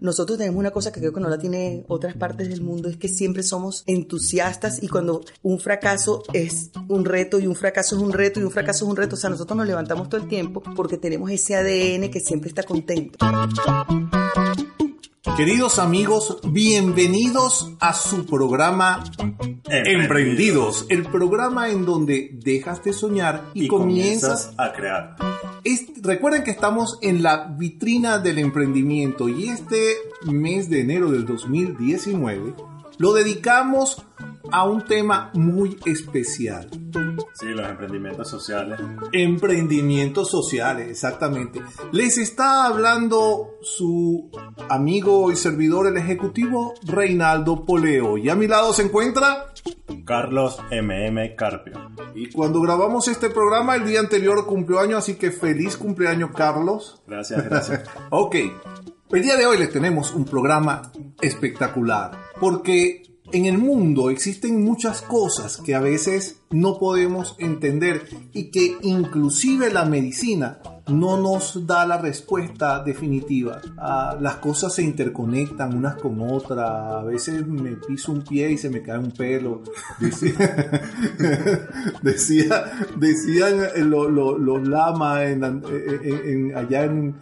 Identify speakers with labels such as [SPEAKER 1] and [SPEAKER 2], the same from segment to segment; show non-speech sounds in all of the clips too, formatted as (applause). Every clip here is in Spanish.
[SPEAKER 1] Nosotros tenemos una cosa que creo que no la tiene otras partes del mundo, es que siempre somos entusiastas y cuando un fracaso es un reto y un fracaso es un reto y un fracaso es un reto, o sea, nosotros nos levantamos todo el tiempo porque tenemos ese ADN que siempre está contento.
[SPEAKER 2] Queridos amigos, bienvenidos a su programa Emprendidos, el programa en donde dejas de soñar y,
[SPEAKER 3] y
[SPEAKER 2] comienzas,
[SPEAKER 3] comienzas a crear.
[SPEAKER 2] Es- recuerden que estamos en la vitrina del emprendimiento y este mes de enero del 2019 lo dedicamos a un tema muy especial.
[SPEAKER 3] Sí, los emprendimientos sociales.
[SPEAKER 2] Emprendimientos sociales, exactamente. Les está hablando su amigo y servidor, el ejecutivo Reinaldo Poleo. Y a mi lado se encuentra...
[SPEAKER 3] Carlos MM Carpio.
[SPEAKER 2] Y cuando grabamos este programa, el día anterior cumplió año, así que feliz cumpleaños, Carlos.
[SPEAKER 3] Gracias, gracias. (laughs)
[SPEAKER 2] Ok, el día de hoy les tenemos un programa espectacular, porque en el mundo existen muchas cosas que a veces no podemos entender y que inclusive la medicina no nos da la respuesta definitiva. Ah, las cosas se interconectan unas con otras, a veces me piso un pie y se me cae un pelo. (laughs) (laughs) Decía, decía- decían eh, lo- lo- los lamas en, en- en- allá en,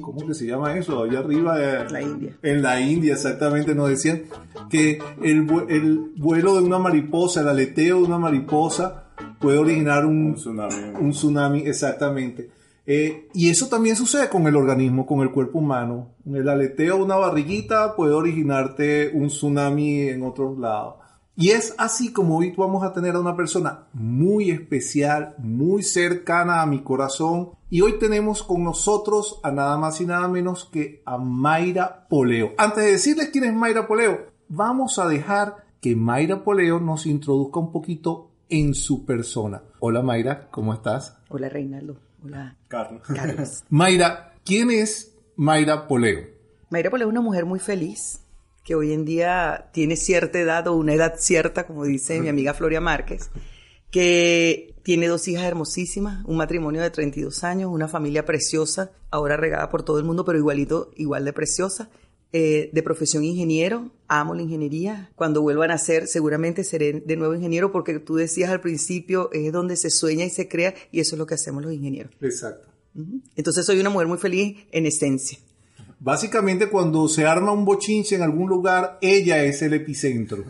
[SPEAKER 2] ¿cómo que se llama eso? Allá arriba. eh,
[SPEAKER 1] La India.
[SPEAKER 2] En la India, exactamente, nos decían que el, el vuelo de una mariposa, el aleteo de una mariposa puede originar un,
[SPEAKER 3] Un tsunami.
[SPEAKER 2] un tsunami, exactamente. Eh, y eso también sucede con el organismo, con el cuerpo humano. El aleteo de una barriguita puede originarte un tsunami en otros lados. Y es así como hoy vamos a tener a una persona muy especial, muy cercana a mi corazón. Y hoy tenemos con nosotros a nada más y nada menos que a Mayra Poleo. Antes de decirles quién es Mayra Poleo, vamos a dejar que Mayra Poleo nos introduzca un poquito en su persona. Hola Mayra, ¿cómo estás?
[SPEAKER 1] Hola Reinaldo, hola
[SPEAKER 3] Carlos.
[SPEAKER 1] Carlos. (laughs)
[SPEAKER 2] Mayra, ¿quién es Mayra Poleo?
[SPEAKER 1] Mayra Polo es una mujer muy feliz que hoy en día tiene cierta edad o una edad cierta, como dice mi amiga Floria Márquez, que tiene dos hijas hermosísimas, un matrimonio de 32 años, una familia preciosa, ahora regada por todo el mundo, pero igualito, igual de preciosa. Eh, de profesión ingeniero, amo la ingeniería. Cuando vuelvan a ser, seguramente seré de nuevo ingeniero porque tú decías al principio, es donde se sueña y se crea y eso es lo que hacemos los ingenieros.
[SPEAKER 2] Exacto.
[SPEAKER 1] Entonces soy una mujer muy feliz en esencia.
[SPEAKER 2] Básicamente cuando se arma un bochinche en algún lugar, ella es el epicentro.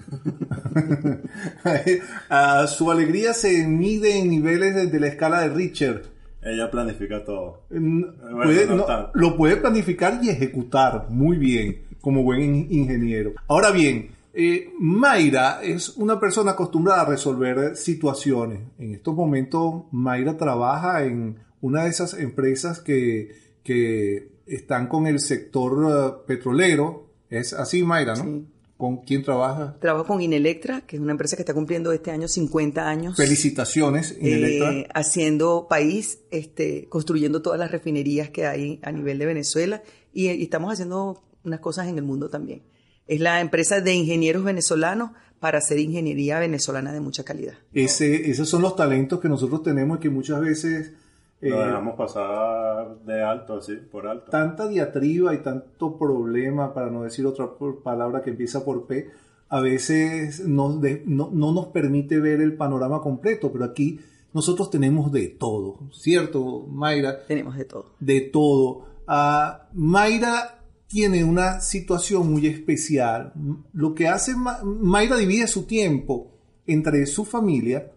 [SPEAKER 2] (laughs) Su alegría se mide en niveles de la escala de Richard.
[SPEAKER 3] Ella planifica todo. Bueno,
[SPEAKER 2] puede-
[SPEAKER 3] no
[SPEAKER 2] no,
[SPEAKER 3] tanto.
[SPEAKER 2] lo puede planificar y ejecutar muy bien como buen in- ingeniero. Ahora bien, eh, Mayra es una persona acostumbrada a resolver situaciones. En estos momentos, Mayra trabaja en una de esas empresas que, que están con el sector eh, petrolero. Es así, Mayra, ¿no?
[SPEAKER 1] Sí.
[SPEAKER 2] ¿Con quién trabaja?
[SPEAKER 1] Trabajo con Inelectra, que es una empresa que está cumpliendo este año 50 años.
[SPEAKER 2] Felicitaciones, Inelectra.
[SPEAKER 1] eh, haciendo país, este, construyendo todas las refinerías que hay a nivel de Venezuela y, y estamos haciendo unas cosas en el mundo también. Es la empresa de ingenieros venezolanos para hacer ingeniería venezolana de mucha calidad.
[SPEAKER 2] Ese, esos son los talentos que nosotros tenemos y que muchas veces... eh,
[SPEAKER 3] Lo dejamos pasar de alto, así, por alto.
[SPEAKER 2] tanta diatriba y tanto problema, para no decir otra palabra que empieza por P, a veces nos de- no, no nos permite ver el panorama completo, pero aquí nosotros tenemos de todo, ¿cierto, Mayra?
[SPEAKER 1] Tenemos de todo.
[SPEAKER 2] De todo. Ah, Mayra tiene una situación muy especial. Lo que hace, Ma- Mayra divide su tiempo entre su familia,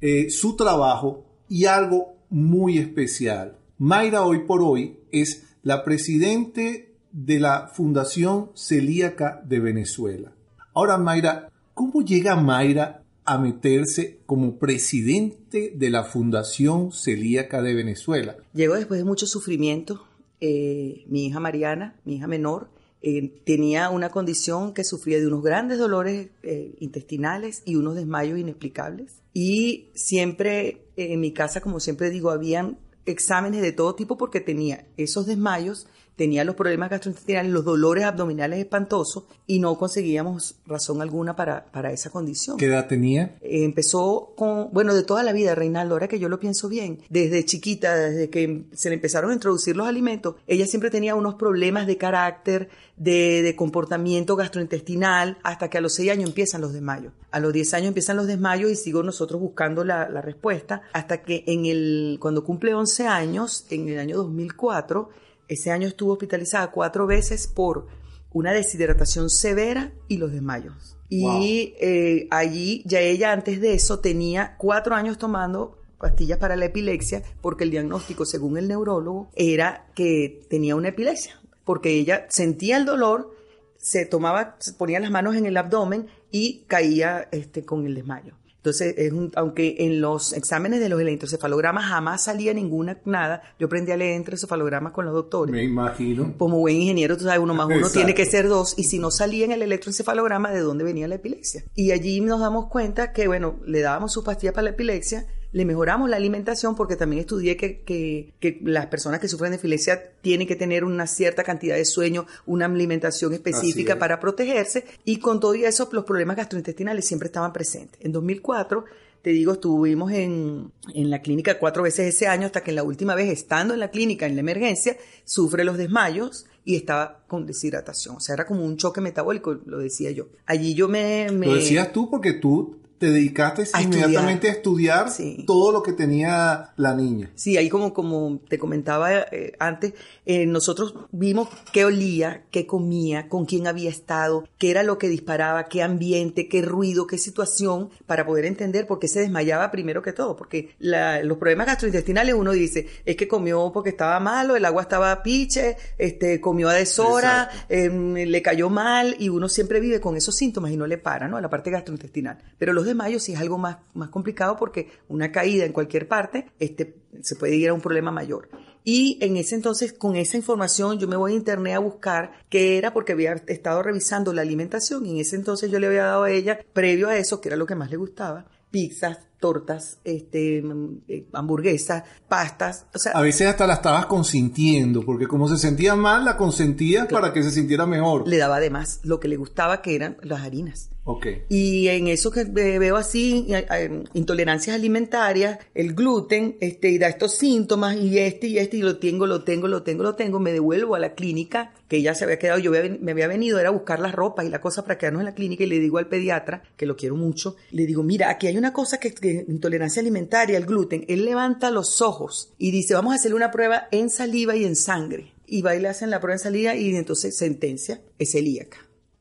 [SPEAKER 2] eh, su trabajo y algo muy especial. Mayra hoy por hoy es la presidente de la Fundación Celíaca de Venezuela. Ahora, Mayra, ¿cómo llega Mayra a meterse como presidente de la Fundación Celíaca de Venezuela?
[SPEAKER 1] Llegó después de mucho sufrimiento. eh, mi hija Mariana, mi hija menor, eh, tenía una condición que sufría de unos grandes dolores eh, intestinales y unos desmayos inexplicables. Y siempre eh, en mi casa, como siempre digo, habían exámenes de todo tipo porque tenía esos desmayos, tenía los problemas gastrointestinales, los dolores abdominales espantosos y no conseguíamos razón alguna para, para esa condición.
[SPEAKER 2] ¿Qué edad tenía?
[SPEAKER 1] Eh, empezó con, bueno, de toda la vida, Reinaldo, ahora que yo lo pienso bien, desde chiquita, desde que se le empezaron a introducir los alimentos, ella siempre tenía unos problemas de carácter, de, de comportamiento gastrointestinal, hasta que a los 6 años empiezan los desmayos. A los 10 años empiezan los desmayos y sigo nosotros buscando la, la respuesta, hasta que en el, cuando cumple 11 años, en el año 2004, ese año estuvo hospitalizada cuatro veces por una deshidratación severa y los desmayos. Y eh, allí ya ella antes de eso tenía cuatro años tomando pastillas para la epilepsia porque el diagnóstico, según el neurólogo, era que tenía una epilepsia. Porque ella sentía el dolor, se tomaba, se ponía las manos en el abdomen y caía este, con el desmayo. Entonces, es un- aunque en los exámenes de los electroencefalogramas jamás salía ninguna nada, yo aprendí a leer electroencefalogramas con los doctores
[SPEAKER 2] Me imagino.
[SPEAKER 1] como buen ingeniero, tú sabes, uno más uno
[SPEAKER 2] Exacto.
[SPEAKER 1] tiene que ser dos, y si no salía en el electroencefalograma, ¿de dónde venía la epilepsia? Y allí nos damos cuenta que, bueno, le dábamos sus pastillas para la epilepsia, le mejoramos la alimentación, porque también estudié que, que, que las personas que sufren de epilepsia tienen que tener una cierta cantidad de sueño, una alimentación específica
[SPEAKER 2] es.
[SPEAKER 1] para protegerse, y con todo eso, los problemas gastrointestinales siempre estaban presentes. En 2004, te digo, estuvimos en, en la clínica cuatro veces ese año hasta que en la última vez, estando en la clínica, en la emergencia, sufre los desmayos y estaba con deshidratación. O sea, era como un choque metabólico, lo decía yo. Allí yo me... me-
[SPEAKER 2] Lo decías tú porque tú te dedicaste
[SPEAKER 1] A
[SPEAKER 2] inmediatamente a estudiar
[SPEAKER 1] Sí.
[SPEAKER 2] todo lo que tenía la niña.
[SPEAKER 1] Sí, ahí como, como te comentaba eh, antes, eh, nosotros vimos qué olía, qué comía, con quién había estado, qué era lo que disparaba, qué ambiente, qué ruido, qué situación, para poder entender por qué se desmayaba primero que todo. Porque la- los problemas gastrointestinales uno dice, es que comió porque estaba malo, el agua estaba piche, este, comió a deshora, em, le cayó mal, y uno siempre vive con esos síntomas y no le para, ¿no? La parte gastrointestinal. Pero los desmayos sí es algo más, más complicado porque una caída en cualquier parte este, se puede ir a un problema mayor. Y en ese entonces, con esa información, yo me voy a internet a buscar qué era porque había estado revisando la alimentación y en ese entonces yo le había dado a ella, previo a eso, que era lo que más le gustaba, pizzas, tortas, este, mm, eh, hamburguesas, pastas, o sea,
[SPEAKER 2] A veces hasta la estabas consintiendo, porque como se sentía mal, la consentías para que se sintiera mejor.
[SPEAKER 1] le daba además lo que le gustaba, que eran las harinas.
[SPEAKER 2] Ok.
[SPEAKER 1] Y en eso que ve- veo así, eh, eh, intolerancias alimentarias, el gluten, este, y da estos síntomas, y este, y este, y lo tengo, lo tengo, lo tengo, lo tengo, me devuelvo a la clínica, que ya se había quedado, yo me había venido, era buscar las ropas y la cosa para quedarnos en la clínica, y le digo al pediatra, que lo quiero mucho, le digo, mira, aquí hay una cosa que, que intolerancia alimentaria, el gluten, él levanta los ojos y dice, vamos a hacerle una prueba en saliva y en sangre. Y va y le hacen la prueba en saliva y entonces sentencia, es celíaca.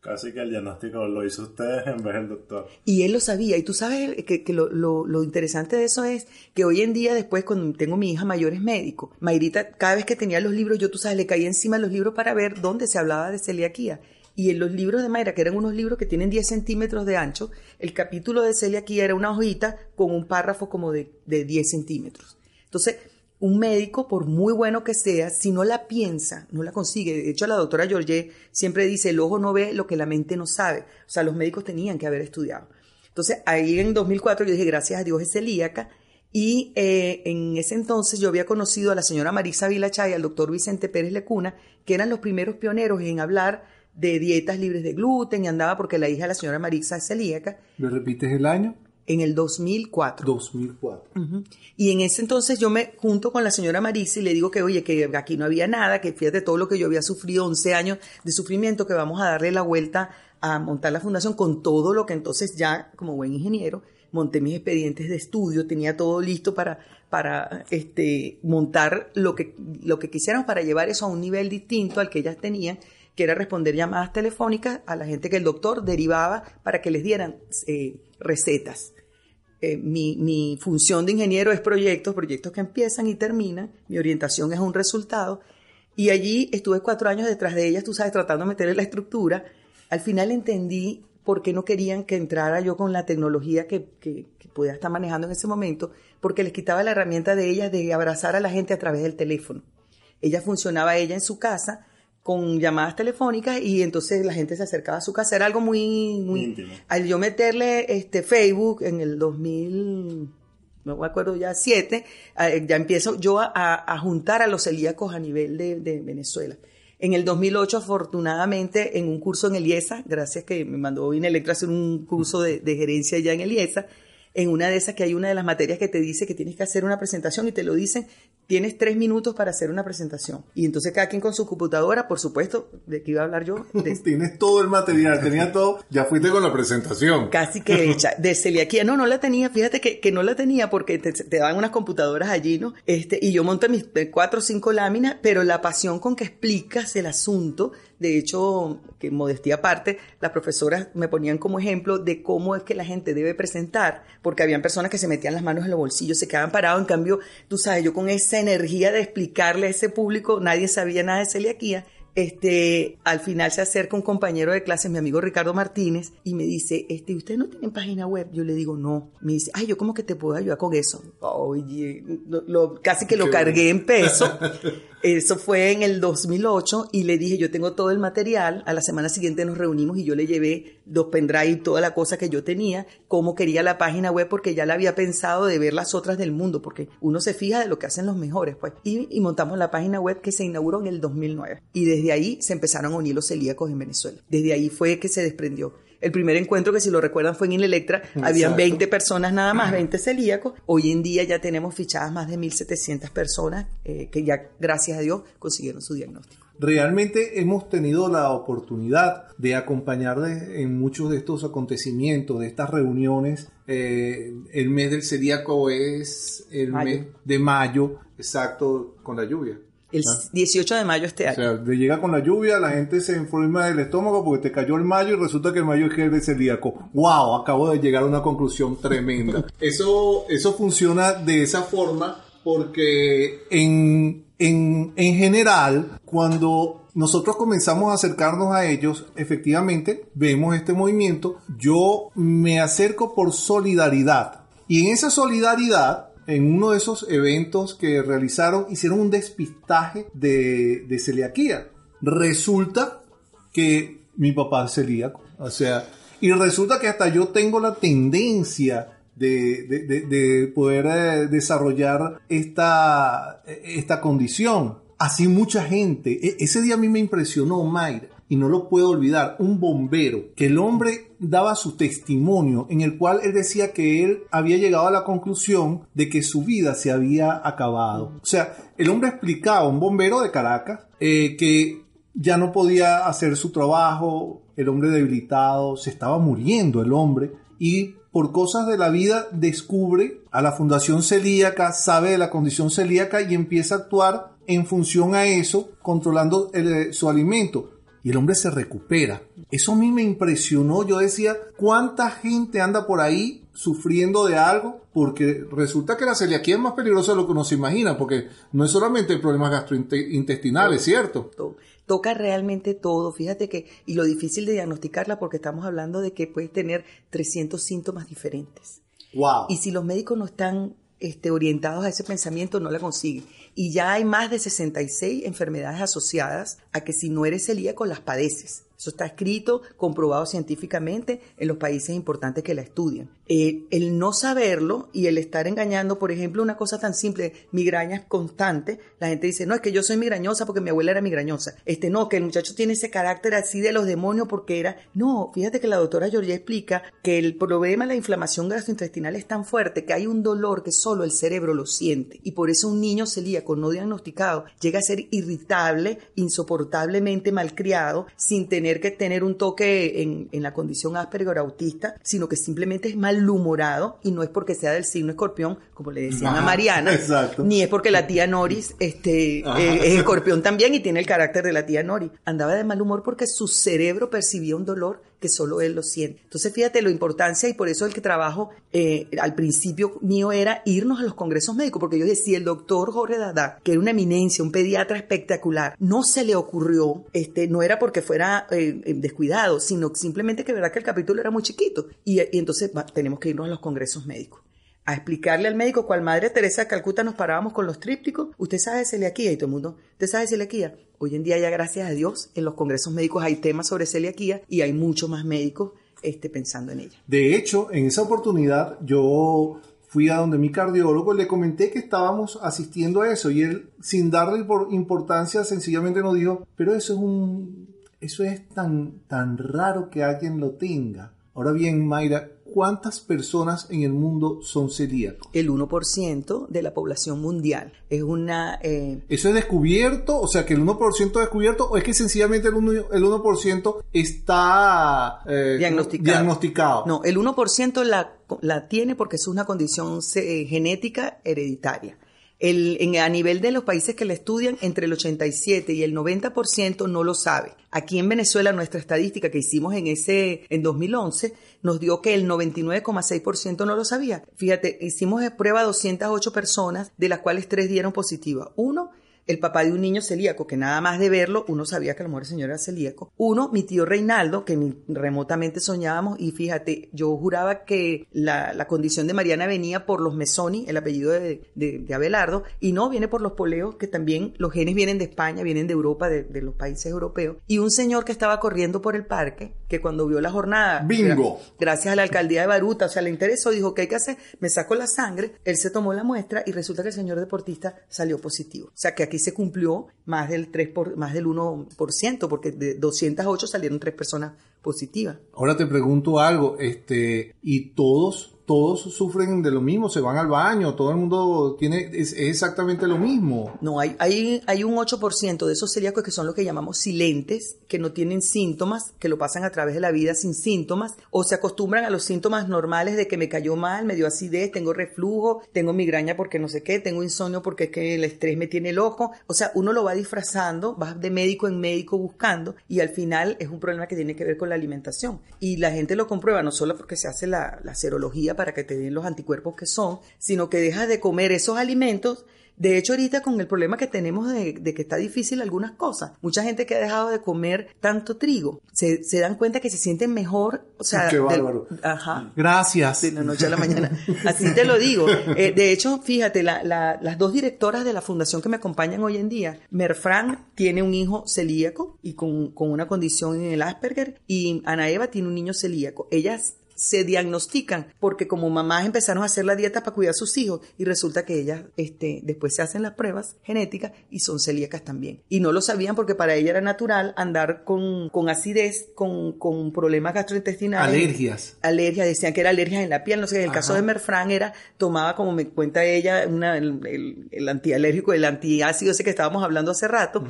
[SPEAKER 3] Casi que el diagnóstico lo hizo usted en vez del doctor.
[SPEAKER 1] Y él lo sabía. Y tú sabes que, lo interesante de eso es que hoy en día, después, cuando tengo mi hija mayor es médico, Mayrita, cada vez que tenía los libros, yo, tú sabes, le caía encima los libros para ver dónde se hablaba de celiaquía. Y en los libros de Mayra, que eran unos libros que tienen 10 centímetros de ancho, el capítulo de celiaquía era una hojita con un párrafo como de, de 10 centímetros. Entonces, un médico, por muy bueno que sea, si no la piensa, no la consigue. De hecho, la doctora Georget siempre dice, el ojo no ve lo que la mente no sabe. O sea, los médicos tenían que haber estudiado. Entonces, ahí en 2004 yo dije, gracias a Dios es celíaca. Y eh, en ese entonces yo había conocido a la señora Marisa Vilachay y al doctor Vicente Pérez Lecuna, que eran los primeros pioneros en hablar de dietas libres de gluten y andaba porque la hija de la señora Marisa es celíaca
[SPEAKER 2] ¿Me repites el año?
[SPEAKER 1] En el 2004.
[SPEAKER 2] 2004.
[SPEAKER 1] Ujú. Y en ese entonces yo me junto con la señora Marisa y le digo que, oye, que aquí no había nada, que fíjate todo lo que yo había sufrido, 11 años de sufrimiento, que vamos a darle la vuelta a montar la fundación con todo lo que entonces ya, como buen ingeniero, monté mis expedientes de estudio, tenía todo listo para, para este, montar lo que, lo que quisiéramos para llevar eso a un nivel distinto al que ellas tenían, que era responder llamadas telefónicas a la gente que el doctor derivaba para que les dieran eh, recetas. Eh, mi, mi función de ingeniero es proyectos, proyectos que empiezan y terminan. Mi orientación es un resultado. Y allí estuve cuatro años detrás de ellas, tú sabes, tratando de meterle la estructura. Al final entendí por qué no querían que entrara yo con la tecnología que, que, que podía estar manejando en ese momento, porque les quitaba la herramienta de ellas de abrazar a la gente a través del teléfono. Ella funcionaba ella en su casa con llamadas telefónicas y entonces la gente se acercaba a su casa. Era algo muy, muy
[SPEAKER 3] Íntimo.
[SPEAKER 1] Al yo meterle este Facebook en el 2000, no me acuerdo ya, siete, eh, ya empiezo yo a, a juntar a los celíacos a nivel de, de Venezuela. En el 2008, afortunadamente, en un curso en Eliesa, gracias que me mandó Electra a hacer un curso de, de gerencia ya en Eliesa, en una de esas que hay una de las materias que te dice que tienes que hacer una presentación y te lo dicen tienes tres minutos para hacer una presentación. Y entonces cada quien con su computadora, por supuesto, de qué iba a hablar yo. (laughs)
[SPEAKER 2] tienes todo el material, tenía (laughs) todo, ya fuiste con la presentación.
[SPEAKER 1] Casi que (laughs) hecha, de celiaquía. No, no la tenía, fíjate que, que no la tenía porque te, te, dan unas computadoras allí, ¿no? Este, y yo monté mis cuatro o cinco láminas, pero la pasión con que explicas el asunto, de hecho, que modestía aparte, las profesoras me ponían como ejemplo de cómo es que la gente debe presentar, porque habían personas que se metían las manos en los bolsillos, se quedaban parados, en cambio, tú sabes, yo con esa energía de explicarle a ese público, nadie sabía nada de celiaquía, este, al final se acerca un compañero de clase, mi amigo Ricardo Martínez, y me dice, este, ¿ustedes no tienen página web? Yo le digo, no. Me dice, ay, yo como que te puedo ayudar con eso. Oye, lo, casi que lo cargué en peso. (laughs) Eso fue en el 2008 y le dije, yo tengo todo el material. A la semana siguiente nos reunimos y yo le llevé dos pendrive y toda la cosa que yo tenía, cómo quería la página web, porque ya la había pensado de ver las otras del mundo, porque uno se fija de lo que hacen los mejores, pues. Y, y montamos la página web que se inauguró en el 2009. Y desde desde ahí se empezaron a unir los celíacos en Venezuela. Desde ahí fue que se desprendió. El primer encuentro, que si lo recuerdan, fue en Electra. Habían 20 personas nada más, 20 celíacos. Hoy en día ya tenemos fichadas más de 1.700 personas eh, que ya, gracias a Dios, consiguieron su diagnóstico.
[SPEAKER 2] Realmente hemos tenido la oportunidad de acompañar en muchos de estos acontecimientos, de estas reuniones. Eh, el mes del celíaco es el mes de mayo, exacto, con la lluvia.
[SPEAKER 1] El 18 ah. de mayo este año.
[SPEAKER 2] O sea, le llega con la lluvia, la gente se enferma del estómago porque te cayó el mayo y resulta que el mayo es el celíaco. ¡Wow! Acabo de llegar a una conclusión tremenda. (laughs) Eso, eso funciona de esa forma porque en, en, en general, cuando nosotros comenzamos a acercarnos a ellos, efectivamente vemos este movimiento. Yo me acerco por solidaridad. Y en esa solidaridad en uno de esos eventos que realizaron, hicieron un despistaje de, de celiaquía. Resulta que mi papá es celíaco. O sea, y resulta que hasta yo tengo la tendencia de, de, de, poder eh, desarrollar esta, esta condición. Así mucha gente. E, ese día a mí me impresionó, Mayra y no lo puedo olvidar, un bombero, que el hombre daba su testimonio en el cual él decía que él había llegado a la conclusión de que su vida se había acabado. O sea, el hombre explicaba, un bombero de Caracas, eh, que ya no podía hacer su trabajo, el hombre debilitado, se estaba muriendo el hombre y por cosas de la vida descubre a la Fundación Celíaca, sabe de la condición celíaca y empieza a actuar en función a eso, controlando eh, su alimento y el hombre se recupera. Eso a mí me impresionó. Yo decía, ¿cuánta gente anda por ahí sufriendo de algo? Porque resulta que la celiaquía es más peligrosa de lo que uno se imagina, porque no es solamente problemas gastrointestinales, ¿cierto?
[SPEAKER 1] Toca realmente todo. Fíjate que, y lo difícil de diagnosticarla, porque estamos hablando de que puedes tener 300 síntomas diferentes.
[SPEAKER 2] Wow.
[SPEAKER 1] Y si los médicos no están este, orientados a ese pensamiento, no la consiguen y ya hay más de 66 enfermedades asociadas a que si no eres celíaco las padeces. Eso está escrito, comprobado científicamente en los países importantes que la estudian. Eh, el no saberlo y el estar engañando, por ejemplo, una cosa tan simple, migrañas constantes, la gente dice, no, es que yo soy migrañosa porque mi abuela era migrañosa. Este, no, que el muchacho tiene ese carácter así de los demonios porque era... No, fíjate que la doctora Georgia explica que el problema de la inflamación gastrointestinal es tan fuerte que hay un dolor que solo el cerebro lo siente. Y por eso un niño celíaco no diagnosticado llega a ser irritable, insoportablemente malcriado, sin tener que tener un toque en, en la condición Asperger autista, sino que simplemente es malhumorado y no es porque sea del signo escorpión, como le decían a Mariana, ni es porque la tía Noris este, eh, es escorpión también y tiene el carácter de la tía Noris. Andaba de mal humor porque su cerebro percibía un dolor que solo él lo siente. Entonces, fíjate la importancia y por eso el que trabajo eh, al principio mío era irnos a los congresos médicos, porque yo decía, el doctor Jorge Dada, que era una eminencia, un pediatra espectacular, no se le ocurrió, este, no era porque fuera eh, descuidado, sino simplemente que verdad que el capítulo era muy chiquito. Y, entonces tenemos que irnos a los congresos médicos a explicarle al médico cual Madre Teresa de Calcuta nos parábamos con los trípticos. Usted sabe de celiaquía y todo el mundo, ¿usted sabe de celiaquía? Hoy en día ya gracias a Dios en los congresos médicos hay temas sobre celiaquía y hay muchos más médicos este, pensando en ella.
[SPEAKER 2] De hecho, en esa oportunidad yo fui a donde mi cardiólogo, le comenté que estábamos asistiendo a eso y él, sin darle por importancia, sencillamente nos dijo, pero eso es un, eso es tan, tan raro que alguien lo tenga. Ahora bien, Mayra, ¿cuántas personas en el mundo son celíacos?
[SPEAKER 1] El 1% de la población mundial. Es una...
[SPEAKER 2] Eh... ¿Eso es descubierto? O sea, que el 1% es descubierto o es que sencillamente el 1%, el 1 está
[SPEAKER 1] eh, diagnosticado.
[SPEAKER 2] diagnosticado.
[SPEAKER 1] No, el 1% la, la tiene porque es una condición eh, genética hereditaria. El, en, a nivel de los países que la estudian, entre el 87 y el 90% no lo sabe. Aquí en Venezuela, nuestra estadística que hicimos en ese, en 2011, nos dio que el 99,6% no lo sabía. Fíjate, hicimos prueba a 208 personas, de las cuales tres dieron positiva. Uno el papá de un niño celíaco, que nada más de verlo, uno sabía que a lo mejor el señor era celíaco. Uno, mi tío Reinaldo, que remotamente soñábamos, y fíjate, yo juraba que la, condición de Mariana venía por los Mesoni, el apellido de, de, Abelardo, y no, viene por los poleos, que también los genes vienen de España, vienen de Europa, de, de los países europeos. Y un señor que estaba corriendo por el parque, que cuando vio la jornada,
[SPEAKER 2] ¡Bingo!
[SPEAKER 1] gracias a la alcaldía de Baruta, o sea, le interesó, dijo, ¿qué hay que hacer? Me saco la sangre, él se tomó la muestra y resulta que el señor deportista salió positivo. O sea, que aquí se cumplió más del 3 por, más del 1%, porque de 208 salieron tres personas positivas.
[SPEAKER 2] Ahora te pregunto algo, este, ¿y todos todos sufren de lo mismo, se van al baño, todo el mundo tiene, es, exactamente lo mismo.
[SPEAKER 1] No, hay, hay, hay un 8% de esos celíacos que son lo que llamamos silentes, que no tienen síntomas, que lo pasan a través de la vida sin síntomas, o se acostumbran a los síntomas normales de que me cayó mal, me dio acidez, tengo reflujo, tengo migraña porque no sé qué, tengo insomnio porque es que el estrés me tiene loco. O sea, uno lo va disfrazando, va de médico en médico buscando, y al final es un problema que tiene que ver con la alimentación. Y la gente lo comprueba no solo porque se hace la, la serología para que te den los anticuerpos que son, sino que dejas de comer esos alimentos de hecho, ahorita con el problema que tenemos de, que está difícil algunas cosas, mucha gente que ha dejado de comer tanto trigo, se, dan cuenta que se sienten mejor, o sea,
[SPEAKER 2] Qué bárbaro.
[SPEAKER 1] ajá.
[SPEAKER 2] Gracias.
[SPEAKER 1] De la noche a la mañana. Así te lo digo. Eh, de hecho, fíjate, las dos directoras de la fundación que me acompañan hoy en día, Merfran tiene un hijo celíaco y con, con una condición en el Asperger y Ana Eva tiene un niño celíaco. Ellas se diagnostican porque como mamás empezaron a hacer la dieta para cuidar a sus hijos y resulta que ellas este, después se hacen las pruebas genéticas y son celíacas también. Y no lo sabían porque para ella era natural andar con, con acidez, con, con, problemas gastrointestinales.
[SPEAKER 2] Alergias.
[SPEAKER 1] Alergias, decían que era alergia en la piel. No sé, en el caso de Merfran era, tomaba, como me cuenta ella, una, el, el, antialérgico, el antiácido ese que estábamos hablando hace rato,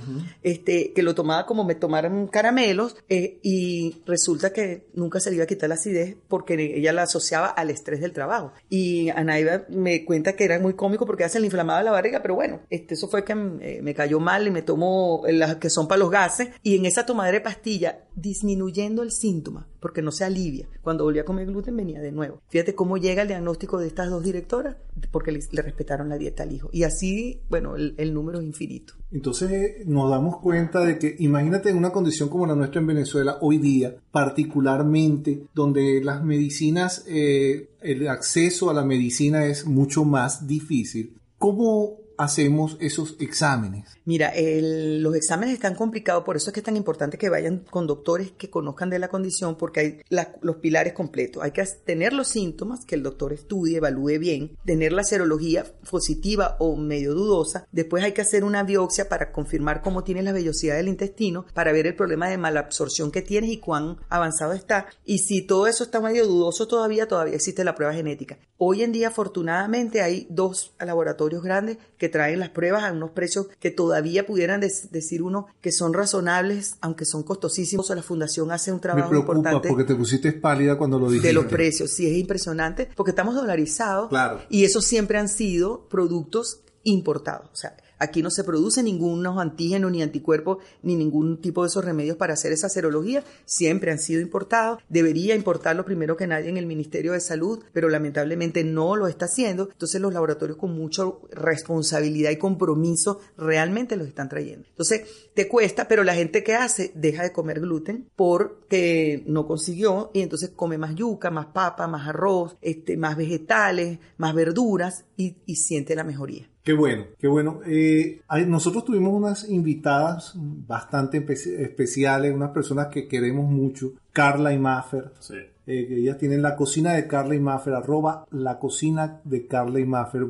[SPEAKER 1] este, que lo tomaba como me tomaran caramelos eh, y resulta que nunca se le iba a quitar la acidez porque ella la asociaba al estrés del trabajo. Y Anaida me cuenta que era muy cómico porque ya se le inflamaba la barriga, pero bueno, este, eso fue que eh, me cayó mal y me tomó las que son para los gases. Y en esa tomadera de pastilla, disminuyendo el síntoma, porque no se alivia. Cuando volvía a comer gluten venía de nuevo. Fíjate cómo llega el diagnóstico de estas dos directoras, porque le, respetaron la dieta al hijo. Y así, bueno, el, número es infinito.
[SPEAKER 2] Entonces nos damos cuenta de que, imagínate en una condición como la nuestra en Venezuela hoy día, particularmente donde las medicinas, eh, el acceso a la medicina es mucho más difícil, ¿cómo hacemos esos exámenes?
[SPEAKER 1] Mira, los exámenes están complicados, por eso es que es tan importante que vayan con doctores que conozcan de la condición, porque hay los pilares completos. Hay que tener los síntomas, que el doctor estudie, evalúe bien, tener la serología positiva o medio dudosa. Después hay que hacer una biopsia para confirmar cómo tienes la vellosidad del intestino, para ver el problema de malabsorción que tienes y cuán avanzado está. Y si todo eso está medio dudoso todavía, todavía existe la prueba genética. Hoy en día, afortunadamente, hay dos laboratorios grandes que traen las pruebas a unos precios que todavía pudieran decir uno que son razonables, aunque son costosísimos. La fundación hace un trabajo
[SPEAKER 2] Me
[SPEAKER 1] preocupa
[SPEAKER 2] porque te pusiste pálida cuando lo dijiste.
[SPEAKER 1] De los precios, sí, es impresionante, porque estamos dolarizados.
[SPEAKER 2] Claro.
[SPEAKER 1] Y esos siempre han sido productos importados. O sea, Aquí no se produce ningunos antígenos ni anticuerpos ni ningún tipo de esos remedios para hacer esa serología. Siempre han sido importados. Debería importarlo primero que nadie en el Ministerio de Salud, pero lamentablemente no lo está haciendo. Entonces los laboratorios con mucha responsabilidad y compromiso realmente los están trayendo. Entonces te cuesta, pero la gente que hace deja de comer gluten porque no consiguió y entonces come más yuca, más papa, más arroz, este, más vegetales, más verduras y, y siente la mejoría.
[SPEAKER 2] Qué bueno, qué bueno. Eh, nosotros tuvimos unas invitadas bastante especiales, unas personas que queremos mucho, Carla y Maffer.
[SPEAKER 3] Sí.
[SPEAKER 2] Eh, ellas tienen la cocina de Carla y Maffer, arroba la cocina de Carla y Maffer,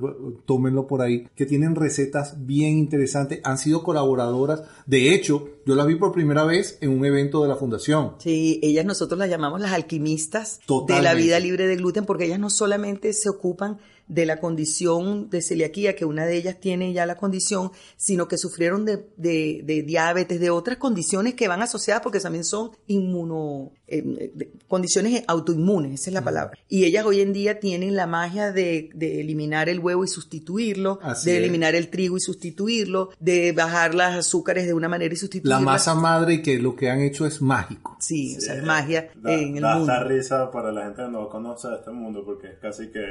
[SPEAKER 2] tómenlo por ahí, que tienen recetas bien interesantes, han sido colaboradoras, de hecho, yo las vi por primera vez en un evento de la fundación.
[SPEAKER 1] Sí, ellas nosotros las llamamos las alquimistas de la vida libre de gluten, porque ellas no solamente se ocupan de la condición de celiaquía, que una de ellas tiene ya la condición, sino que sufrieron de, de, diabetes, de otras condiciones que van asociadas porque también son inmuno, eh, condiciones autoinmunes, esa es la palabra. Y ellas hoy en día tienen la magia de, de eliminar el huevo y sustituirlo, de eliminar el trigo y sustituirlo, de bajar las azúcares de una manera y sustituirlo.
[SPEAKER 2] La masa madre que lo que han hecho es mágico.
[SPEAKER 1] Sí, o sea, es magia
[SPEAKER 3] en el mundo. Da risa para la gente que no conoce este mundo porque es casi que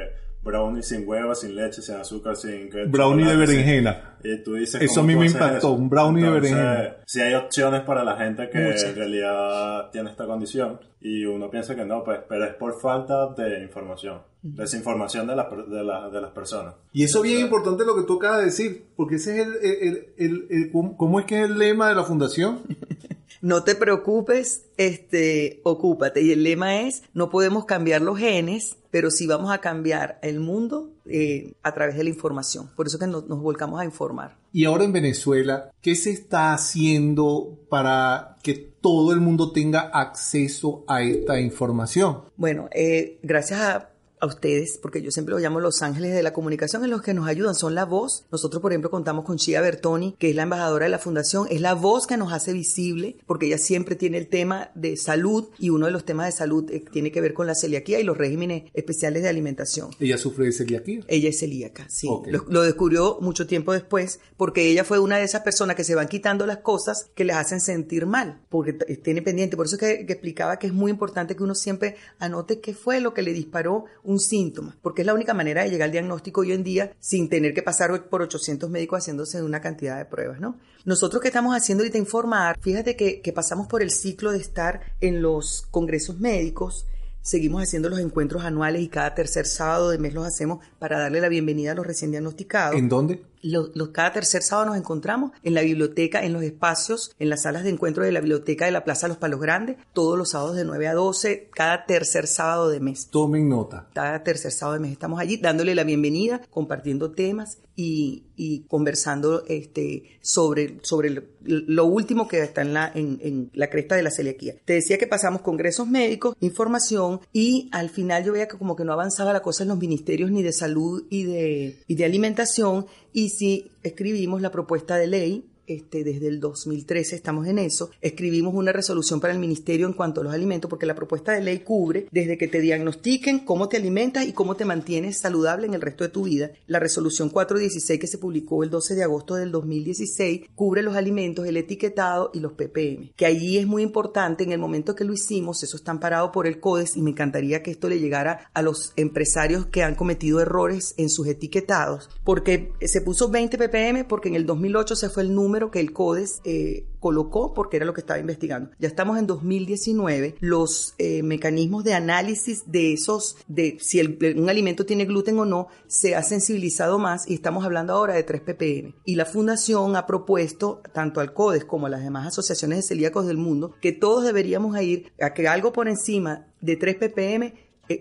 [SPEAKER 3] brownie sin huevo, sin leche, sin azúcar, sin...
[SPEAKER 2] Brownie de berenjena.
[SPEAKER 3] Y tú dices,
[SPEAKER 2] eso a mí me impactó, un brownie de berenjena.
[SPEAKER 3] Si hay opciones para la gente que en realidad tiene esta condición y uno piensa que no, pues, pero es por falta de información, desinformación de, de, de las personas.
[SPEAKER 2] Y eso es bien importante lo que tú acabas de decir, porque ese es el, el, el, ¿cómo es que es el lema de la fundación? (laughs)
[SPEAKER 1] no te preocupes, este, ocúpate. Y el lema es, no podemos cambiar los genes, pero sí vamos a cambiar el mundo eh, a través de la información. Por eso que nos, volcamos a informar.
[SPEAKER 2] Y ahora en Venezuela, ¿qué se está haciendo para que todo el mundo tenga acceso a esta información?
[SPEAKER 1] Bueno, eh, gracias a a ustedes, porque yo siempre lo llamo los ángeles de la comunicación, en los que nos ayudan, son la voz. Nosotros, por ejemplo, contamos con Chia Bertoni, que es la embajadora de la fundación, es la voz que nos hace visible, porque ella siempre tiene el tema de salud y uno de los temas de salud eh, tiene que ver con la celiaquía y los regímenes especiales de alimentación.
[SPEAKER 2] ¿Ella sufre de celiaquía?
[SPEAKER 1] Ella es celíaca, sí. Lo, descubrió mucho tiempo después, porque ella fue una de esas personas que se van quitando las cosas que les hacen sentir mal, porque tiene pendiente. Por eso que, que explicaba que es muy importante que uno siempre anote qué fue lo que le disparó un síntoma, porque es la única manera de llegar al diagnóstico hoy en día sin tener que pasar por 800 médicos haciéndose una cantidad de pruebas, ¿no? Nosotros que estamos haciendo ahorita informar, fíjate que, que pasamos por el ciclo de estar en los congresos médicos, Seguimos haciendo los encuentros anuales y cada tercer sábado de mes los hacemos para darle la bienvenida a los recién diagnosticados.
[SPEAKER 2] ¿En dónde?
[SPEAKER 1] Los, cada tercer sábado nos encontramos en la biblioteca, en los espacios, en las salas de encuentro de la biblioteca de la Plaza Los Palos Grandes, todos los sábados de 9 a 12, cada tercer sábado de mes.
[SPEAKER 2] Tomen nota.
[SPEAKER 1] Cada tercer sábado de mes estamos allí dándole la bienvenida, compartiendo temas y, conversando este, sobre, sobre lo, último que está en la, en, la cresta de la celiaquía. Te decía que pasamos congresos médicos, información y al final yo veía que como que no avanzaba la cosa en los ministerios ni de salud y de, y de alimentación y si escribimos la propuesta de ley este, desde el 2013 estamos en eso, escribimos una resolución para el ministerio en cuanto a los alimentos, porque la propuesta de ley cubre desde que te diagnostiquen cómo te alimentas y cómo te mantienes saludable en el resto de tu vida. La resolución 416 que se publicó el 12 de agosto del 2016 cubre los alimentos, el etiquetado y los ppm, que allí es muy importante en el momento que lo hicimos, eso está amparado por el CODES y me encantaría que esto le llegara a los empresarios que han cometido errores en sus etiquetados, porque se puso 20 ppm porque en el 2008 se fue el número que el CODES eh, colocó porque era lo que estaba investigando. Ya estamos en 2019. Los eh, mecanismos de análisis de esos, de si un alimento tiene gluten o no, se ha sensibilizado más y estamos hablando ahora de 3 ppm. Y la fundación ha propuesto, tanto al CODES como a las demás asociaciones de celíacos del mundo, que todos deberíamos ir a que algo por encima de 3 ppm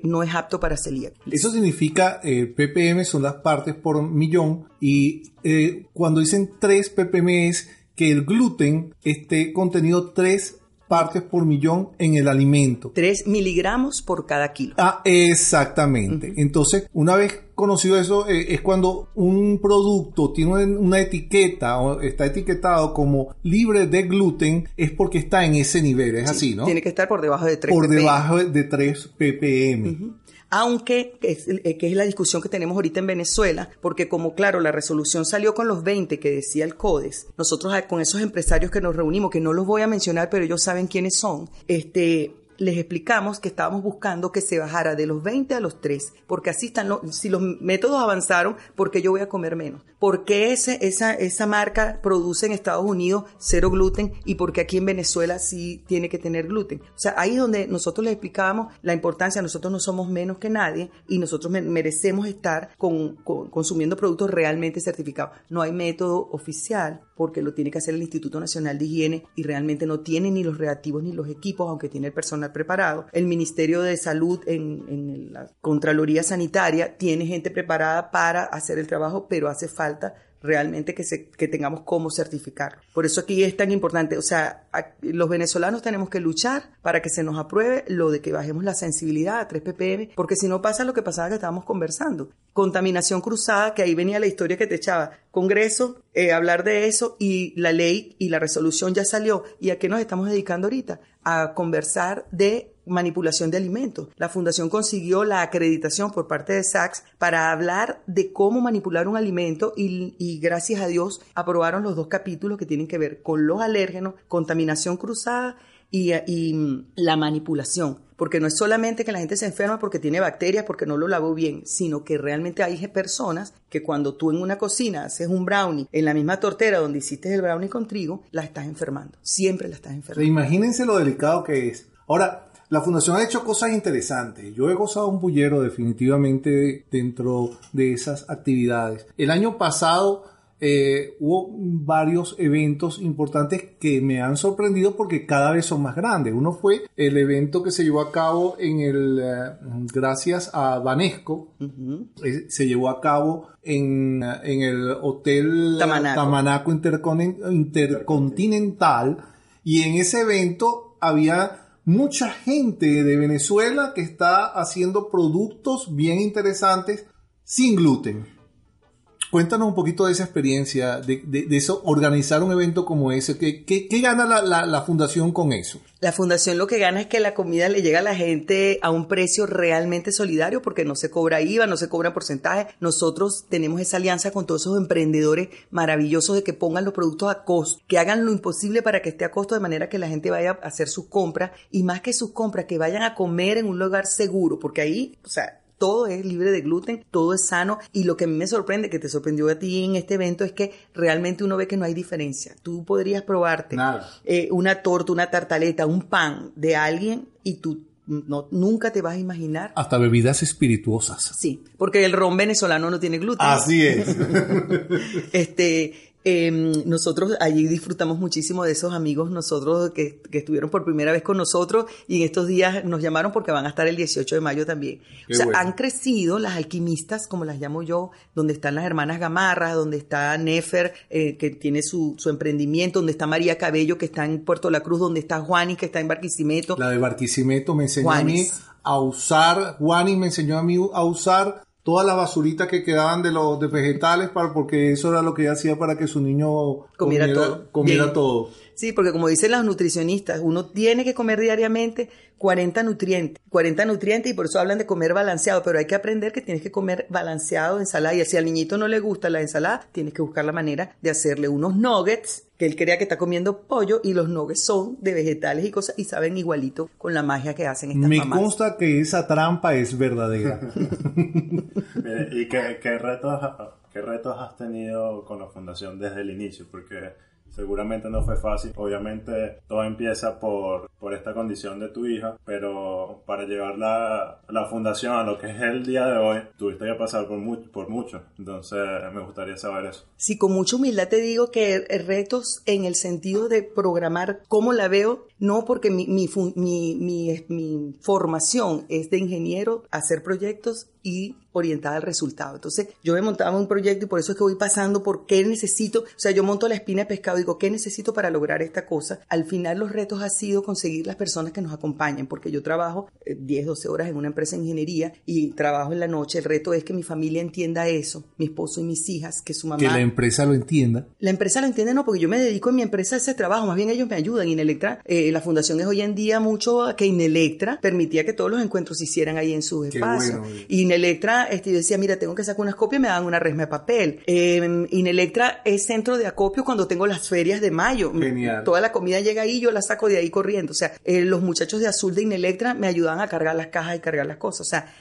[SPEAKER 1] no es apto para celíacos.
[SPEAKER 2] Eso significa, eh, ppm son las partes por millón y eh, cuando dicen 3 ppm es que el gluten esté contenido 3 partes por millón en el alimento.
[SPEAKER 1] 3 miligramos por cada kilo.
[SPEAKER 2] Ah, exactamente. Entonces, una vez conocido eso, eh, es cuando un producto tiene una etiqueta o está etiquetado como libre de gluten, es porque está en ese nivel, es así, ¿no?
[SPEAKER 1] Tiene que estar por debajo de 3
[SPEAKER 2] Por debajo de 3 ppm
[SPEAKER 1] aunque eh, que es, la discusión que tenemos ahorita en Venezuela, porque como claro, la resolución salió con los 20 que decía el CODES, nosotros ah, con esos empresarios que nos reunimos, que no los voy a mencionar, pero ellos saben quiénes son, este, les explicamos que estábamos buscando que se bajara de los 20 a los 3, porque así están los, si los métodos avanzaron, ¿por qué yo voy a comer menos? ¿Por qué ese, esa, esa marca produce en Estados Unidos cero gluten y por qué aquí en Venezuela sí tiene que tener gluten? O sea, ahí es donde nosotros les explicábamos la importancia, nosotros no somos menos que nadie y nosotros merecemos estar con, consumiendo productos realmente certificados. No hay método oficial porque lo tiene que hacer el Instituto Nacional de Higiene y realmente no tiene ni los reactivos ni los equipos, aunque tiene el personal preparado. El Ministerio de Salud en, en la Contraloría Sanitaria tiene gente preparada para hacer el trabajo, pero hace falta realmente que, que tengamos cómo certificar. Por eso aquí es tan importante, o sea, los venezolanos tenemos que luchar para que se nos apruebe lo de que bajemos la sensibilidad a 3 ppm, porque si no pasa lo que pasaba que estábamos conversando. Contaminación cruzada, que ahí venía la historia que te echaba. Congreso, eh, hablar de eso y la ley y la resolución ya salió. ¿Y a qué nos estamos dedicando ahorita? A conversar de manipulación de alimentos. La fundación consiguió la acreditación por parte de SACS para hablar de cómo manipular un alimento y, gracias a Dios aprobaron los dos capítulos que tienen que ver con los alérgenos, contaminación cruzada y, y, la manipulación. Porque no es solamente que la gente se enferma porque tiene bacterias, porque no lo lavó bien, sino que realmente hay personas que cuando tú en una cocina haces un brownie en la misma tortera donde hiciste el brownie con trigo, la estás enfermando. Siempre la estás enfermando.
[SPEAKER 2] Imagínense lo delicado que es. Ahora, la fundación ha hecho cosas interesantes. Yo he gozado un bullero definitivamente dentro de esas actividades. El año pasado eh, hubo varios eventos importantes que me han sorprendido porque cada vez son más grandes. Uno fue el evento que se llevó a cabo en el, eh, gracias a Banesco, eh, se llevó a cabo en, el Hotel Tamanaco, Intercontinental y en ese evento había mucha gente de Venezuela que está haciendo productos bien interesantes sin gluten. Cuéntanos un poquito de esa experiencia, de, eso, organizar un evento como ese. ¿Qué, gana la, la, fundación con eso?
[SPEAKER 1] La fundación lo que gana es que la comida le llega a la gente a un precio realmente solidario porque no se cobra IVA, no se cobra porcentaje. Nosotros tenemos esa alianza con todos esos emprendedores maravillosos de que pongan los productos a costo, que hagan lo imposible para que esté a costo de manera que la gente vaya a hacer sus compras y más que sus compras, que vayan a comer en un lugar seguro, porque ahí, o sea, todo es libre de gluten, todo es sano y lo que a mí me sorprende, que te sorprendió a ti en este evento, es que realmente uno ve que no hay diferencia. Tú podrías probarte eh, una torta, una tartaleta, un pan de alguien y tú no, nunca te vas a imaginar.
[SPEAKER 2] Hasta bebidas espirituosas.
[SPEAKER 1] Sí, porque el ron venezolano no tiene gluten.
[SPEAKER 2] Así es. (laughs)
[SPEAKER 1] este, Em, nosotros allí disfrutamos muchísimo de esos amigos, nosotros que, estuvieron por primera vez con nosotros y en estos días nos llamaron porque van a estar el 18 de mayo también. o sea, han crecido las alquimistas, como las llamo yo, donde están las hermanas Gamarra, donde está Nefer, eh, que tiene su, emprendimiento, donde está María Cabello, que está en Puerto La Cruz, donde está Juanis, que está en Barquisimeto.
[SPEAKER 2] La de Barquisimeto me enseñó a mí a usar, Juanis me enseñó a mí a usar todas las basuritas que quedaban de los de vegetales para, porque eso era lo que ella hacía para que su niño
[SPEAKER 1] comiera, todo.
[SPEAKER 2] Comiera todo.
[SPEAKER 1] Sí, porque como dicen los nutricionistas, uno tiene que comer diariamente 40 nutrientes, 40 nutrientes y por eso hablan de comer balanceado, pero hay que aprender que tienes que comer balanceado, ensalada, y si al niñito no le gusta la ensalada, tienes que buscar la manera de hacerle unos nuggets, que él crea que está comiendo pollo y los nuggets son de vegetales y cosas y saben igualito con la magia que hacen estas
[SPEAKER 2] Me consta que esa trampa es verdadera. (laughs) (laughs)
[SPEAKER 3] ¿Y qué, qué, retos, qué retos has tenido con la fundación desde el inicio? Porque seguramente no fue fácil. Obviamente todo empieza por, por esta condición de tu hija, pero para llevar la, la fundación a lo que es el día de hoy, tuviste que pasar por, mucho, por mucho. Entonces me gustaría saber eso.
[SPEAKER 1] Sí, con mucha humildad te digo que retos en el sentido de programar cómo la veo, no porque mi, mi, mi, mi, formación es de ingeniero, hacer proyectos y orientada al resultado. Entonces, yo me montaba un proyecto y por eso es que voy pasando por qué necesito, o sea, yo monto la espina de pescado y digo, ¿qué necesito para lograr esta cosa? Al final los retos ha sido conseguir las personas que nos acompañen, porque yo trabajo 10, eh, 12 horas en una empresa de ingeniería y trabajo en la noche. El reto es que mi familia entienda eso, mi esposo y mis hijas, que su mamá...
[SPEAKER 2] Que la empresa lo entienda.
[SPEAKER 1] La empresa lo entiende, no, porque yo me dedico en mi empresa a ese trabajo, más bien ellos me ayudan. Inelectra, eh, la fundación es hoy en día mucho a que Inelectra permitía que todos los encuentros se hicieran ahí en su espacio. Bueno, Inelectra, este, yo decía, mira, tengo que sacar unas copias, me dan una resma de papel. Eh, Inelectra es centro de acopio cuando tengo las ferias de mayo.
[SPEAKER 2] Genial.
[SPEAKER 1] Toda la comida llega ahí, yo la saco de ahí corriendo. O sea, eh, los muchachos de Azul de Inelectra me ayudan a cargar las cajas y cargar las cosas. O sea,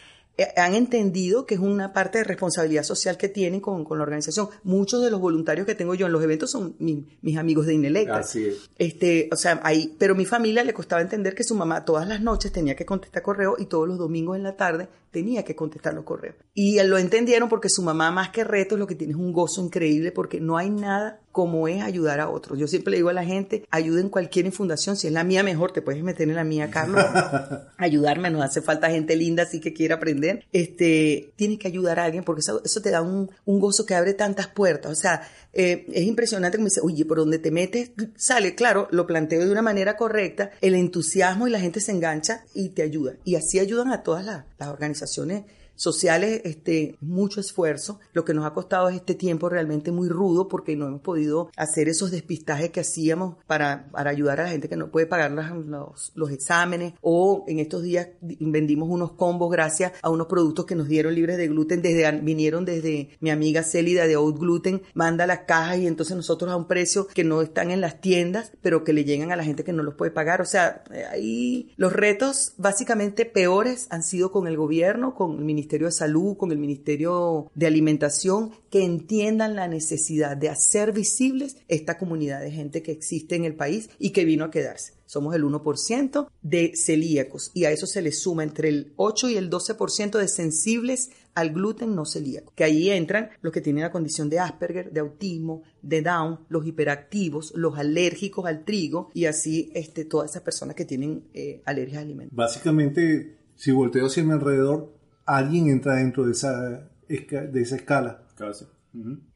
[SPEAKER 1] han entendido que es una parte de responsabilidad social que tienen con, con la organización. Muchos de los voluntarios que tengo yo en los eventos son mi- mis amigos de Inelectra.
[SPEAKER 2] Así es.
[SPEAKER 1] Este, o sea, ahí, pero mi familia le costaba entender que su mamá todas las noches tenía que contestar correo y todos los domingos en la tarde tenía que contestar los correos. Y lo entendieron porque su mamá más que retos lo que tiene es un gozo increíble porque no hay nada como es ayudar a otros. Yo siempre le digo a la gente, ayuden cualquier fundación, si es la mía mejor, te puedes meter en la mía, Carlos. (laughs) Ayudarme, nos hace falta gente linda así que quiera aprender. Este, tienes que ayudar a alguien porque eso, eso te da un, un gozo que abre tantas puertas. O sea, eh, es impresionante me dice, oye, por donde te metes, sale, claro, lo planteo de una manera correcta, el entusiasmo y la gente se engancha y te ayuda. Y así ayudan a todas las, las organizaciones sociales, este, mucho esfuerzo. Lo que nos ha costado es este tiempo realmente muy rudo porque no hemos podido hacer esos despistajes que hacíamos para, para ayudar a la gente que no puede pagar los, los exámenes o en estos días vendimos unos combos gracias a unos productos que nos dieron libres de gluten desde, vinieron desde mi amiga Célida de Out Gluten, manda las cajas y entonces nosotros a un precio que no están en las tiendas, pero que le llegan a la gente que no los puede pagar. O sea, ahí los retos básicamente peores han sido con el gobierno, con el Ministerio de Salud, con el Ministerio de Alimentación, que entiendan la necesidad de hacer visibles esta comunidad de gente que existe en el país y que vino a quedarse. Somos el 1% de celíacos y a eso se le suma entre el 8 y el 12% de sensibles al gluten no celíaco, que ahí entran los que tienen la condición de Asperger, de autismo, de Down, los hiperactivos, los alérgicos al trigo y así este, todas esas personas que tienen eh, alergias a alimentos.
[SPEAKER 2] Básicamente, si volteo hacia mi alrededor, alguien entra dentro de esa, esca- de esa escala.
[SPEAKER 3] Casi.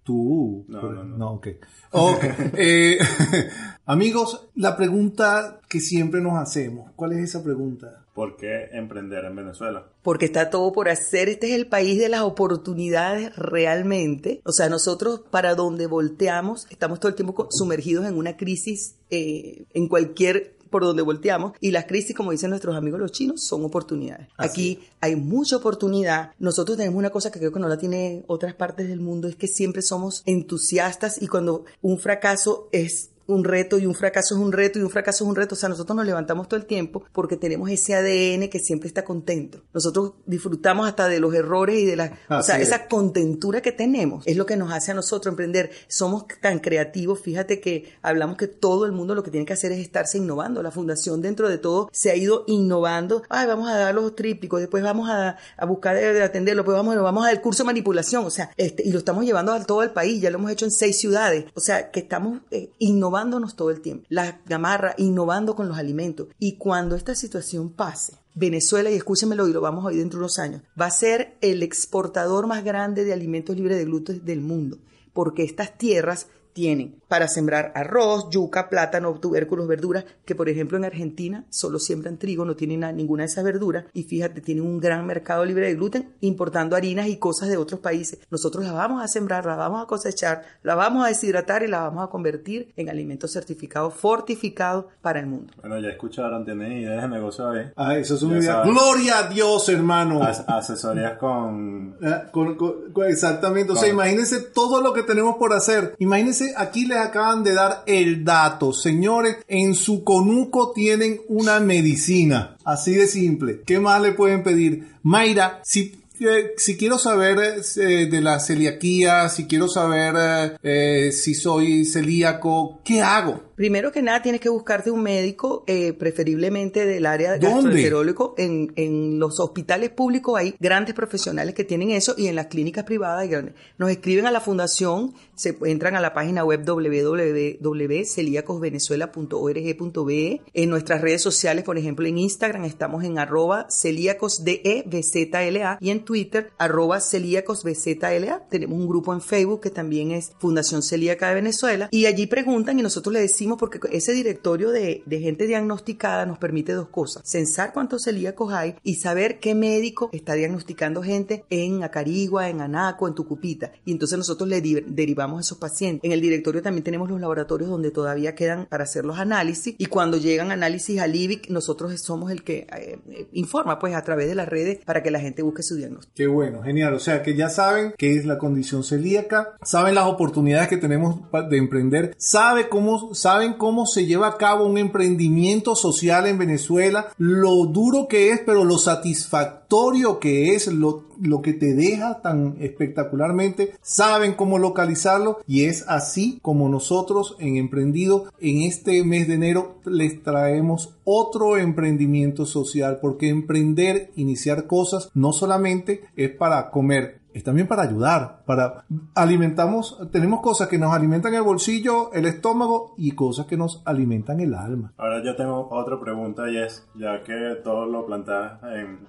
[SPEAKER 2] Tú.
[SPEAKER 3] No,
[SPEAKER 2] pero-
[SPEAKER 3] no, no.
[SPEAKER 2] ok. Ok. (laughs) Eh, (laughs) amigos, la pregunta que siempre nos hacemos, ¿cuál es esa pregunta?
[SPEAKER 3] ¿Por qué emprender en Venezuela?
[SPEAKER 1] porque está todo por hacer. Este es el país de las oportunidades realmente. O sea, nosotros para donde volteamos estamos todo el tiempo sumergidos en una crisis eh, en cualquier por donde volteamos y las crisis como dicen nuestros amigos los chinos son oportunidades.
[SPEAKER 2] Así
[SPEAKER 1] aquí hay mucha oportunidad. Nosotros tenemos una cosa que creo que no la tiene otras partes del mundo es que siempre somos entusiastas y cuando un fracaso es un reto y un fracaso es un reto y un fracaso es un reto. O sea, nosotros nos levantamos todo el tiempo porque tenemos ese ADN que siempre está contento. Nosotros disfrutamos hasta de los errores y de la... o sea,
[SPEAKER 2] es.
[SPEAKER 1] esa contentura que tenemos es lo que nos hace a nosotros emprender. Somos tan creativos. Fíjate que hablamos que todo el mundo lo que tiene que hacer es estarse innovando. La fundación dentro de todo se ha ido innovando. Ay, vamos a dar los trípticos, después vamos a, a buscar de atenderlo, después vamos, vamos al curso de manipulación. O sea, este, y lo estamos llevando a todo el país. Ya lo hemos hecho en seis ciudades. O sea, que estamos eh, innovándonos todo el tiempo. La gamarra, innovando con los alimentos. Y cuando esta situación pase, Venezuela, y escúchenmelo y lo vamos a oír dentro de unos años, va a ser el exportador más grande de alimentos libres de gluten del mundo, porque estas tierras tienen para sembrar arroz, yuca, plátano, tubérculos, verduras, que por ejemplo en Argentina solo siembran trigo, no tienen na- ninguna de esas verduras, y fíjate, tienen un gran mercado libre de gluten importando harinas y cosas de otros países. Nosotros las vamos a sembrar, las vamos a cosechar, las vamos a deshidratar y las vamos a convertir en alimentos certificados, fortificados para el mundo.
[SPEAKER 3] Bueno, ya escucharon, tienen ideas de negocio ahí.
[SPEAKER 2] Ah, eso es una idea. Gloria a Dios, hermano.
[SPEAKER 3] As- asesorías con...
[SPEAKER 2] Ah, con- con- con- exactamente, o sea, imagínense todo lo que tenemos por hacer. Imagínense, aquí les acaban de dar el dato. Señores, en su conuco tienen una medicina. Así de simple. ¿Qué más le pueden pedir? Mayra, si, eh, quiero saber eh, de la celiaquía, si quiero saber eh, si soy celíaco, ¿qué hago?
[SPEAKER 1] Primero que nada, tienes que buscarte un médico, eh, preferiblemente del área gastroenterólogo. En, en los hospitales públicos hay grandes profesionales que tienen eso y en las clínicas privadas hay grandes. Nos escriben a la fundación, se entran a la página web www.celíacosvenezuela.org.be. En nuestras redes sociales, por ejemplo, en Instagram estamos en arroba celíacosdebzla y en Twitter arroba celíacosbzla. Tenemos un grupo en Facebook que también es Fundación Celíaca de Venezuela y allí preguntan y nosotros le decimos porque ese directorio de, gente diagnosticada nos permite dos cosas, censar cuántos celíacos hay y saber qué médico está diagnosticando gente en Acarigua, en Anaco, en Tucupita. Y entonces nosotros le derivamos a esos pacientes. En el directorio también tenemos los laboratorios donde todavía quedan para hacer los análisis y cuando llegan análisis al IBIC, nosotros somos el que eh, eh, informa pues a través de las redes para que la gente busque su diagnóstico.
[SPEAKER 2] Qué bueno, genial. O sea que ya saben qué es la condición celíaca, saben las oportunidades que tenemos de emprender, sabe cómo, saben cómo se lleva a cabo un emprendimiento social en Venezuela, lo duro que es, pero lo satisfactorio que es, lo, lo que te deja tan espectacularmente, saben cómo localizarlo y es así como nosotros en Emprendido en este mes de enero les traemos otro emprendimiento social porque emprender, iniciar cosas no solamente es para comer, es también para ayudar, para alimentamos, tenemos cosas que nos alimentan el bolsillo, el estómago y cosas que nos alimentan el alma.
[SPEAKER 3] Ahora yo tengo otra pregunta y es, ya que todo lo planteas en,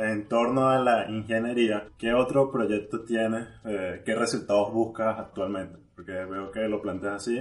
[SPEAKER 3] en torno a la ingeniería, ¿qué otro proyecto tienes? Eh, ¿Qué resultados buscas actualmente? Porque veo que lo planteas así,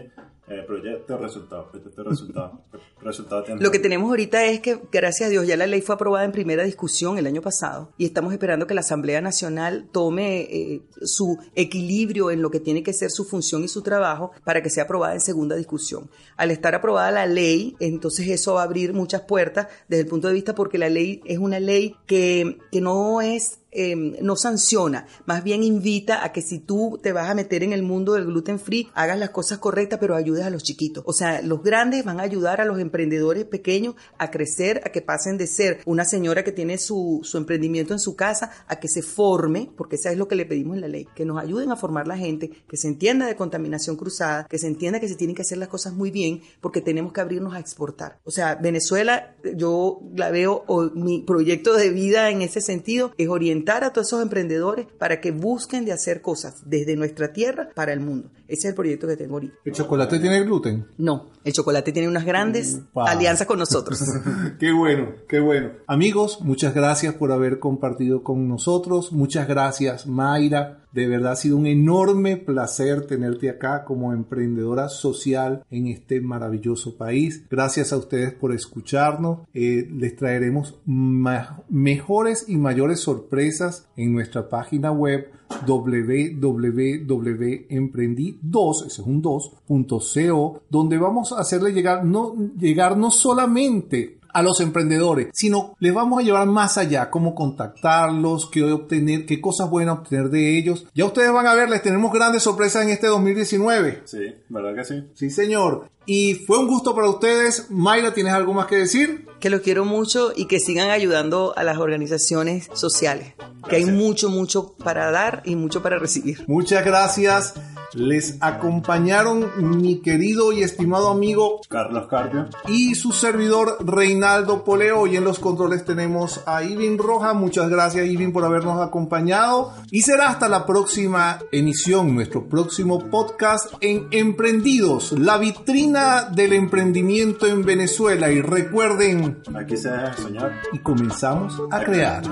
[SPEAKER 3] eh, proyecto, resultado, proyecto, resultado. ¿Qué (laughs) resultado?
[SPEAKER 1] Lo que tenemos ahorita es que, gracias a Dios, ya la ley fue aprobada en primera discusión el año pasado y estamos esperando que la Asamblea Nacional tome eh, su equilibrio en lo que tiene que ser su función y su trabajo para que sea aprobada en segunda discusión. Al estar aprobada la ley, entonces eso va a abrir muchas puertas desde el punto de vista porque la ley es una ley que, que no es eh, no sanciona, más bien invita a que si tú te vas a meter en el mundo del gluten free, hagas las cosas correctas, pero a los chiquitos. O sea, los grandes van a ayudar a los emprendedores pequeños a crecer, a que pasen de ser una señora que tiene su, su emprendimiento en su casa, a que se forme, porque eso es lo que le pedimos en la ley, que nos ayuden a formar la gente, que se entienda de contaminación cruzada, que se entienda que se tienen que hacer las cosas muy bien, porque tenemos que abrirnos a exportar. O sea, Venezuela, yo la veo, mi proyecto de vida en ese sentido es orientar a todos esos emprendedores para que busquen de hacer cosas desde nuestra tierra para el mundo. Ese es el proyecto que tengo ahorita.
[SPEAKER 2] ¿El chocolate tiene gluten?
[SPEAKER 1] No, el chocolate tiene unas grandes alianzas con nosotros. (laughs)
[SPEAKER 2] qué bueno, qué bueno. Amigos, muchas gracias por haber compartido con nosotros. Muchas gracias, Mayra. De verdad ha sido un enorme placer tenerte acá como emprendedora social en este maravilloso país. Gracias a ustedes por escucharnos. Eh, les traeremos mejores y mayores sorpresas en nuestra página web www.emprendi2, ese es un 2.co, donde vamos a hacerle llegar no, llegar no solamente a los emprendedores, sino les vamos a llevar más allá, cómo contactarlos, qué obtener, qué cosas buenas obtener de ellos. Ya ustedes van a ver, les tenemos grandes sorpresas en este 2019.
[SPEAKER 3] Sí, ¿verdad que sí?
[SPEAKER 2] Sí, señor. Y fue un gusto para ustedes. Mayra, ¿tienes algo más que decir?
[SPEAKER 1] que los quiero mucho y que sigan ayudando a las organizaciones sociales. Que hay mucho, mucho para dar y mucho para recibir.
[SPEAKER 2] Muchas gracias. Les acompañaron mi querido y estimado amigo
[SPEAKER 3] Carlos Carpio.
[SPEAKER 2] y su servidor Reinaldo Poleo. Y en los controles tenemos a Ivin Roja. Muchas gracias Ivin por habernos acompañado. Y será hasta la próxima emisión, nuestro próximo podcast en Emprendidos, la vitrina del emprendimiento en Venezuela. Y recuerden,
[SPEAKER 3] Aquí se deja soñar.
[SPEAKER 2] y comenzamos a crear.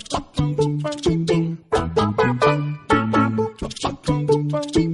[SPEAKER 4] Thank you.